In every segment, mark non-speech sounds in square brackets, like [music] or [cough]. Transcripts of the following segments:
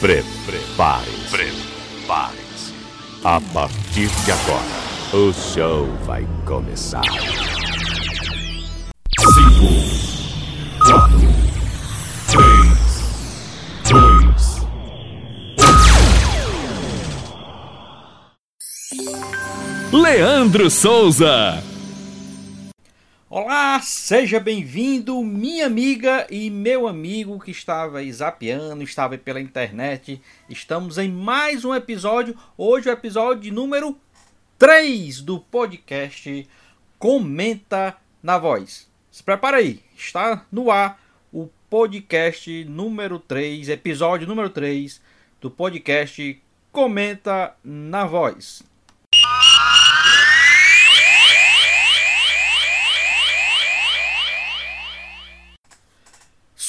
Prepare-se. Prepare-se. A partir de agora, o show vai começar. 5, 4, 3, 2, Leandro Souza. Olá, seja bem-vindo, minha amiga e meu amigo que estava aí zapeando, estava aí pela internet. Estamos em mais um episódio, hoje o episódio número 3 do podcast Comenta na Voz. Se prepara aí, está no ar o podcast número 3, episódio número 3 do podcast Comenta na Voz.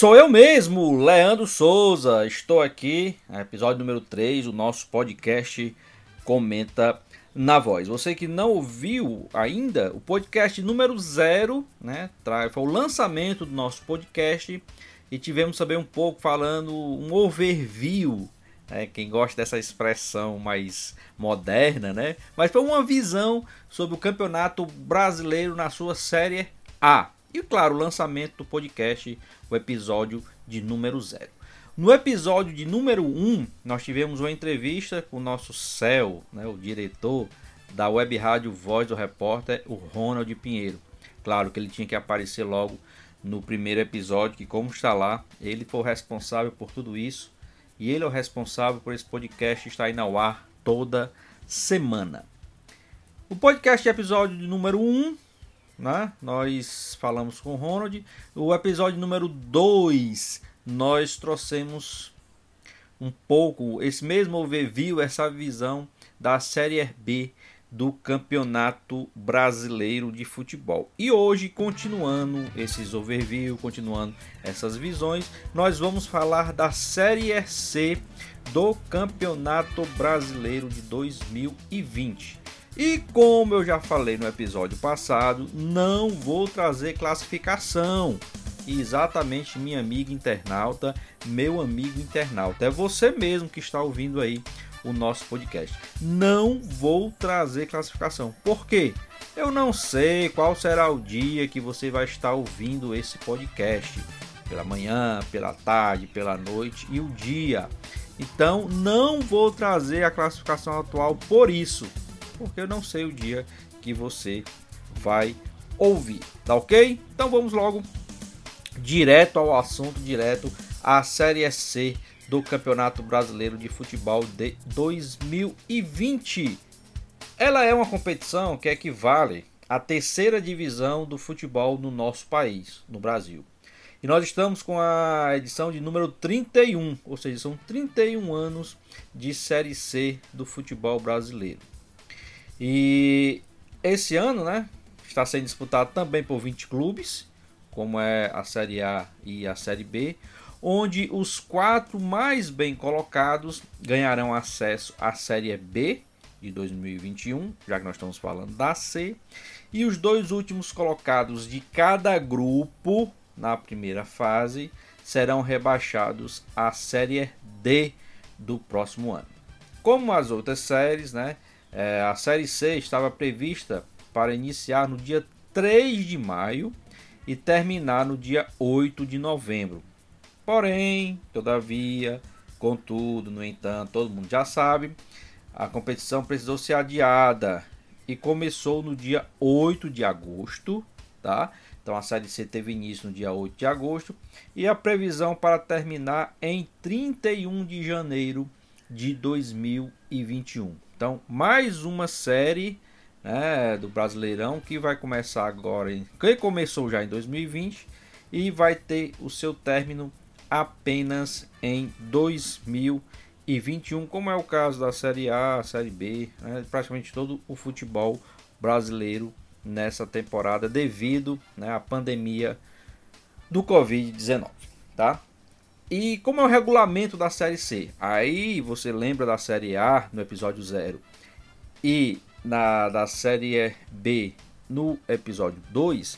Sou eu mesmo, Leandro Souza. Estou aqui, episódio número 3, o nosso podcast Comenta na Voz. Você que não ouviu ainda, o podcast número 0, né? Foi o lançamento do nosso podcast e tivemos saber um pouco falando um overview, né? Quem gosta dessa expressão mais moderna, né? Mas foi uma visão sobre o Campeonato Brasileiro na sua Série A. E claro, o lançamento do podcast, o episódio de número 0. No episódio de número 1, um, nós tivemos uma entrevista com o nosso céu, né, o diretor da web rádio Voz do Repórter, o Ronald Pinheiro. Claro que ele tinha que aparecer logo no primeiro episódio, que como está lá, ele foi o responsável por tudo isso. E ele é o responsável por esse podcast estar aí no ar toda semana. O podcast episódio de número 1 um, né? Nós falamos com o Ronald. O episódio número 2, nós trouxemos um pouco esse mesmo overview, essa visão da Série B do Campeonato Brasileiro de Futebol. E hoje, continuando esses overview, continuando essas visões, nós vamos falar da Série C do Campeonato Brasileiro de 2020. E como eu já falei no episódio passado, não vou trazer classificação. Exatamente, minha amiga internauta, meu amigo internauta, é você mesmo que está ouvindo aí o nosso podcast. Não vou trazer classificação. Por quê? Eu não sei qual será o dia que você vai estar ouvindo esse podcast. Pela manhã, pela tarde, pela noite e o dia. Então, não vou trazer a classificação atual por isso porque eu não sei o dia que você vai ouvir, tá ok? Então vamos logo direto ao assunto, direto à Série C do Campeonato Brasileiro de Futebol de 2020. Ela é uma competição que equivale à terceira divisão do futebol no nosso país, no Brasil. E nós estamos com a edição de número 31, ou seja, são 31 anos de Série C do futebol brasileiro. E esse ano, né, está sendo disputado também por 20 clubes, como é a Série A e a Série B, onde os quatro mais bem colocados ganharão acesso à Série B de 2021, já que nós estamos falando da C, e os dois últimos colocados de cada grupo na primeira fase serão rebaixados à Série D do próximo ano. Como as outras séries, né? É, a Série C estava prevista para iniciar no dia 3 de maio e terminar no dia 8 de novembro. Porém, todavia, contudo, no entanto, todo mundo já sabe, a competição precisou ser adiada e começou no dia 8 de agosto, tá? Então a Série C teve início no dia 8 de agosto e a previsão para terminar em 31 de janeiro de 2021. Então, mais uma série né, do Brasileirão que vai começar agora, em, que começou já em 2020 e vai ter o seu término apenas em 2021, como é o caso da Série A, Série B, né, praticamente todo o futebol brasileiro nessa temporada devido né, à pandemia do Covid-19, tá? E como é o regulamento da Série C? Aí você lembra da Série A no episódio 0 e na da Série B no episódio 2,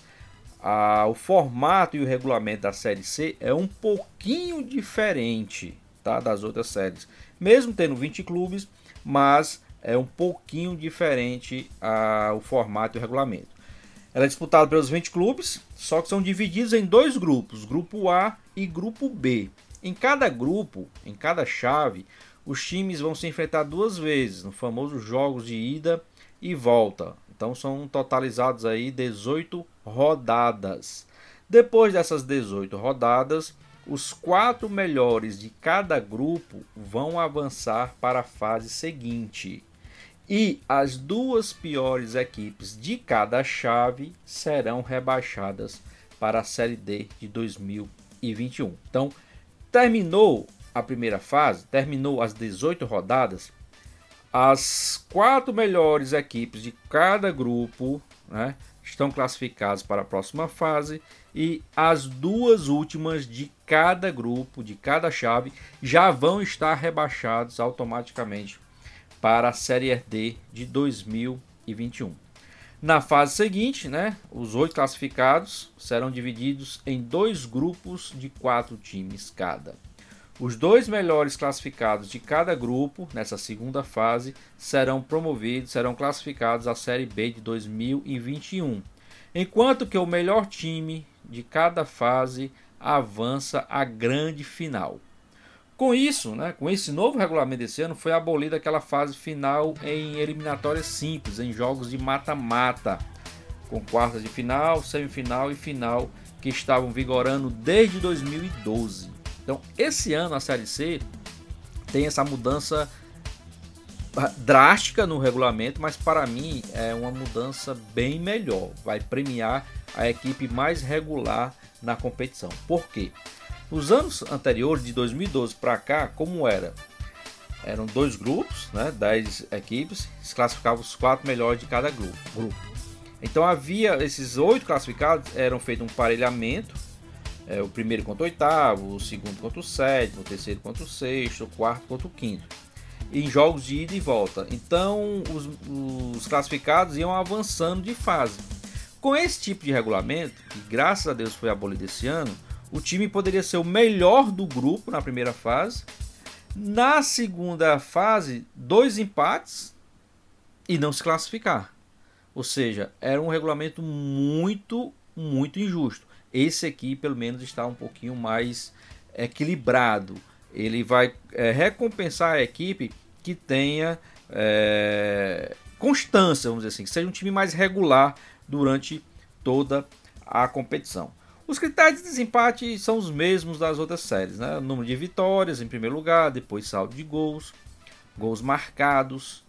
o formato e o regulamento da Série C é um pouquinho diferente. tá, das outras séries. Mesmo tendo 20 clubes, mas é um pouquinho diferente o formato e o regulamento. Ela é disputada pelos 20 clubes, só que são divididos em dois grupos, grupo A e grupo B. Em cada grupo, em cada chave, os times vão se enfrentar duas vezes, no famoso jogos de ida e volta. Então são totalizados aí 18 rodadas. Depois dessas 18 rodadas, os quatro melhores de cada grupo vão avançar para a fase seguinte. E as duas piores equipes de cada chave serão rebaixadas para a Série D de 2021. Então, terminou a primeira fase, terminou as 18 rodadas, as quatro melhores equipes de cada grupo né, estão classificadas para a próxima fase e as duas últimas de cada grupo, de cada chave, já vão estar rebaixados automaticamente para a Série D de 2021. Na fase seguinte, né, os oito classificados serão divididos em dois grupos de quatro times cada. Os dois melhores classificados de cada grupo nessa segunda fase serão promovidos, serão classificados à Série B de 2021, enquanto que o melhor time de cada fase avança à grande final. Com isso, né, com esse novo regulamento desse ano, foi abolida aquela fase final em eliminatórias simples, em jogos de mata-mata, com quartas de final, semifinal e final que estavam vigorando desde 2012. Então, esse ano a Série C tem essa mudança drástica no regulamento, mas para mim é uma mudança bem melhor. Vai premiar a equipe mais regular na competição. Por quê? Os anos anteriores, de 2012 para cá, como era? Eram dois grupos, né, 10 equipes, se classificavam os quatro melhores de cada grupo. grupo. Então havia esses oito classificados, eram feito um parelhamento, é, o primeiro contra o oitavo, o segundo contra o sétimo, o terceiro contra o sexto, o quarto contra o quinto. Em jogos de ida e volta. Então os, os classificados iam avançando de fase. Com esse tipo de regulamento, que graças a Deus foi abolido esse ano, o time poderia ser o melhor do grupo na primeira fase. Na segunda fase, dois empates e não se classificar. Ou seja, era um regulamento muito, muito injusto. Esse aqui, pelo menos, está um pouquinho mais equilibrado. Ele vai é, recompensar a equipe que tenha é, constância, vamos dizer assim, que seja um time mais regular durante toda a competição. Os critérios de desempate são os mesmos das outras séries, né? Número de vitórias em primeiro lugar, depois saldo de gols, gols marcados.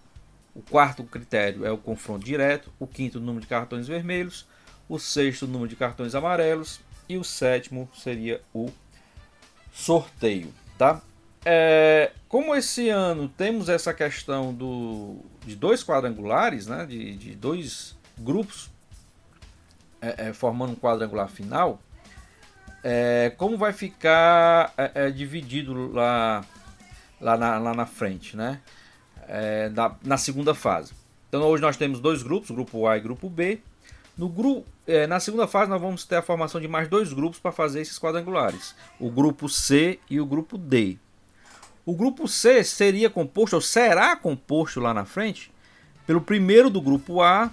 O quarto critério é o confronto direto, o quinto o número de cartões vermelhos, o sexto o número de cartões amarelos e o sétimo seria o sorteio, tá? É, como esse ano temos essa questão do, de dois quadrangulares, né, de, de dois grupos é, é, formando um quadrangular final, é, como vai ficar é, é, dividido lá, lá, na, lá na frente, né? Na, na, segunda fase. Então hoje nós temos dois grupos, grupo A e grupo B. No grupo, na segunda fase nós vamos ter a formação de mais dois grupos para fazer esses quadrangulares, o grupo C e o grupo D. O grupo C seria composto, ou será composto lá na frente, pelo primeiro do grupo A,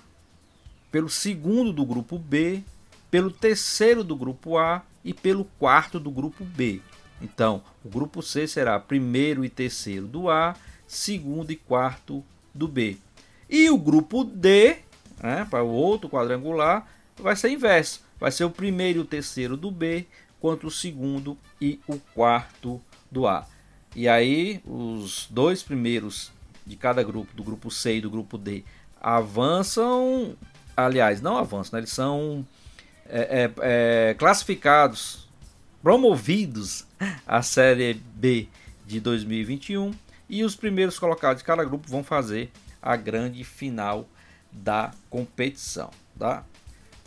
pelo segundo do grupo B, pelo terceiro do grupo A e pelo quarto do grupo B. Então, o grupo C será primeiro e terceiro do A, segundo e quarto do B. E o grupo D, né, para o outro quadrangular, vai ser inverso. Vai ser o primeiro e o terceiro do B contra o segundo e o quarto do A. E aí, os dois primeiros de cada grupo, do grupo C e do grupo D, avançam aliás, não avançam, né? eles são é, é, é, classificados, promovidos à Série B de 2021 e os primeiros colocados de cada grupo vão fazer a grande final da competição, tá?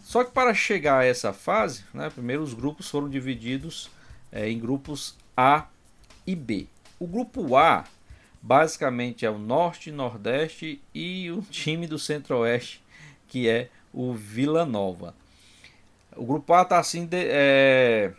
Só que para chegar a essa fase, né, primeiro os grupos foram divididos é, em grupos A e B. O grupo A basicamente é o Norte, Nordeste e o time do Centro-Oeste que é o Vila Nova. O grupo A está assim de, é,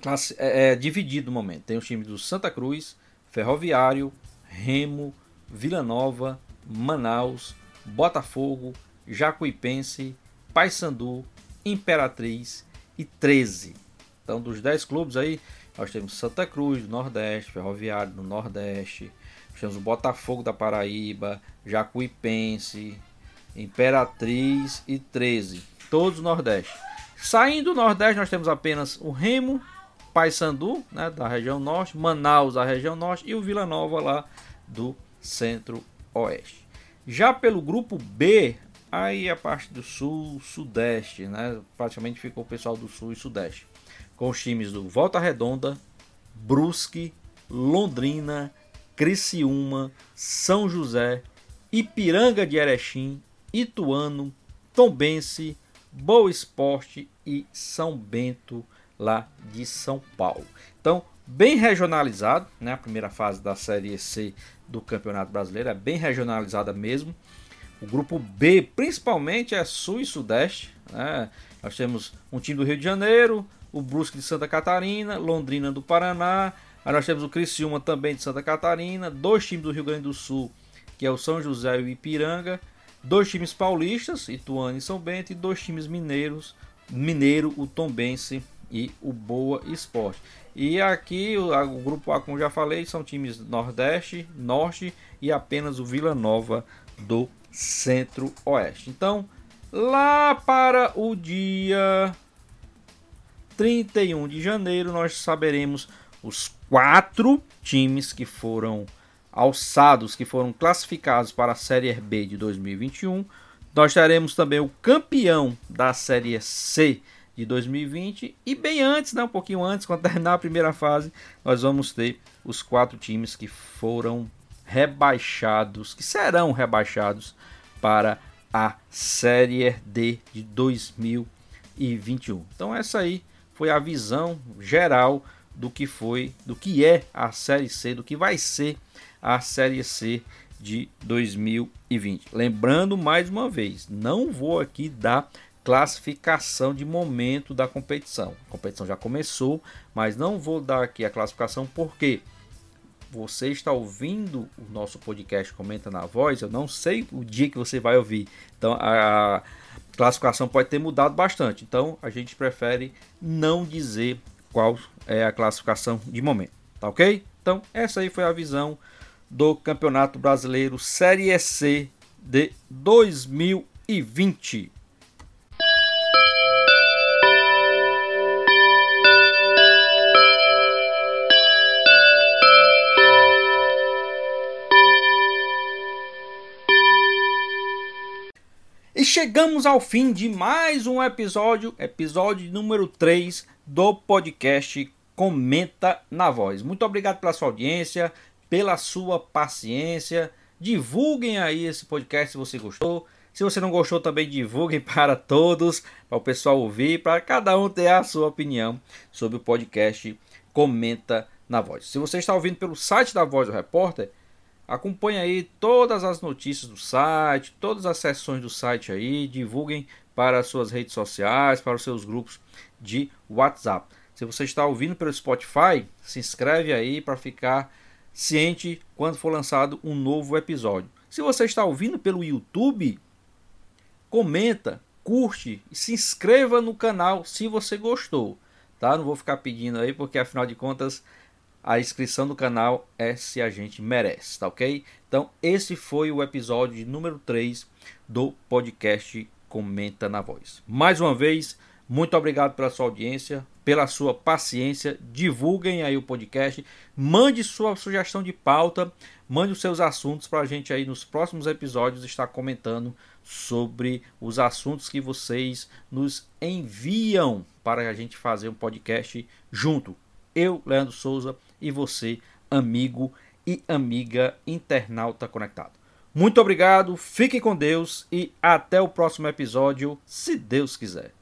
classe, é, é, dividido no momento. Tem os times do Santa Cruz, Ferroviário, Remo, Vila Nova, Manaus, Botafogo, Jacuipense, Paysandu, Imperatriz e 13. Então, dos 10 clubes aí, nós temos Santa Cruz do Nordeste, Ferroviário do Nordeste, temos o Botafogo da Paraíba, Jacuipense, Imperatriz e 13. Todos do Nordeste. Saindo do Nordeste, nós temos apenas o Remo, Paysandu, né, da região Norte, Manaus, da região Norte, e o Vila Nova lá do Centro-Oeste. Já pelo grupo B, aí a parte do Sul, Sudeste, né, praticamente ficou o pessoal do Sul e Sudeste. Com os times do Volta Redonda, Brusque, Londrina, Criciúma, São José, Ipiranga de Erechim, Ituano, Tombense, Boa Esporte e São Bento lá de São Paulo. Então, bem regionalizado, né? A primeira fase da Série C do Campeonato Brasileiro é bem regionalizada mesmo. O grupo B, principalmente, é Sul e Sudeste. Né? Nós temos um time do Rio de Janeiro, o Brusque de Santa Catarina, Londrina do Paraná. Aí nós temos o Criciúma também de Santa Catarina, dois times do Rio Grande do Sul, que é o São José e o Ipiranga, dois times paulistas, Ituano e São Bento, e dois times mineiros, Mineiro, o Tombense e o Boa Esporte. E aqui o, o, grupo A, como já falei, são times Nordeste, Norte e apenas o Vila Nova do Centro-Oeste. Então, lá para o dia 31 de janeiro, nós saberemos os quatro times que foram alçados, que foram classificados para a Série B de 2021. Nós teremos também o campeão da Série C de 2020 e bem antes, né, um pouquinho antes, quando terminar a primeira fase, nós vamos ter os quatro times que foram rebaixados, que serão rebaixados para a Série D de 2021. Então essa aí foi a visão geral do que foi, do que é a Série C, do que vai ser a Série C de 2020. Lembrando mais uma vez, não vou aqui dar classificação de momento da competição. A competição já começou, mas não vou dar aqui a classificação porque você está ouvindo o nosso podcast Comenta na Voz. Eu não sei o dia que você vai ouvir, então a classificação pode ter mudado bastante. Então a gente prefere não dizer qual é a classificação de momento, tá ok? Então essa aí foi a visão do Campeonato Brasileiro Série C de 2020. E chegamos ao fim de mais um episódio, episódio número 3 do podcast Comenta na Voz. Muito obrigado pela sua audiência pela sua paciência. Divulguem aí esse podcast se você gostou. Se você não gostou, também divulguem [laughs] para todos, para o pessoal ouvir, para cada um ter a sua opinião sobre o podcast Comenta na Voz. Se você está ouvindo pelo site da Voz do Repórter, acompanhe aí todas as notícias do site, todas as sessões do site aí, divulguem para as suas redes sociais, para os seus grupos de WhatsApp. Se você está ouvindo pelo Spotify, se inscreve aí para ficar ciente quando for lançado um novo episódio. Se você está ouvindo pelo YouTube, comenta, curte e se inscreva no canal se você gostou, tá? Não vou ficar pedindo aí porque afinal de contas a inscrição do canal é se a gente merece, tá ok? Então, esse foi o episódio número 3 do podcast Comenta na Voz. Mais uma vez, muito obrigado pela sua audiência, pela sua paciência. Divulguem aí o podcast, mande sua sugestão de pauta, mande os seus assuntos para a gente aí nos próximos episódios estar comentando sobre os assuntos que vocês nos enviam para a gente fazer um podcast junto. Eu, Leandro Souza, e você, amigo e amiga internauta conectado. Muito obrigado, fiquem com Deus e até o próximo episódio, se Deus quiser.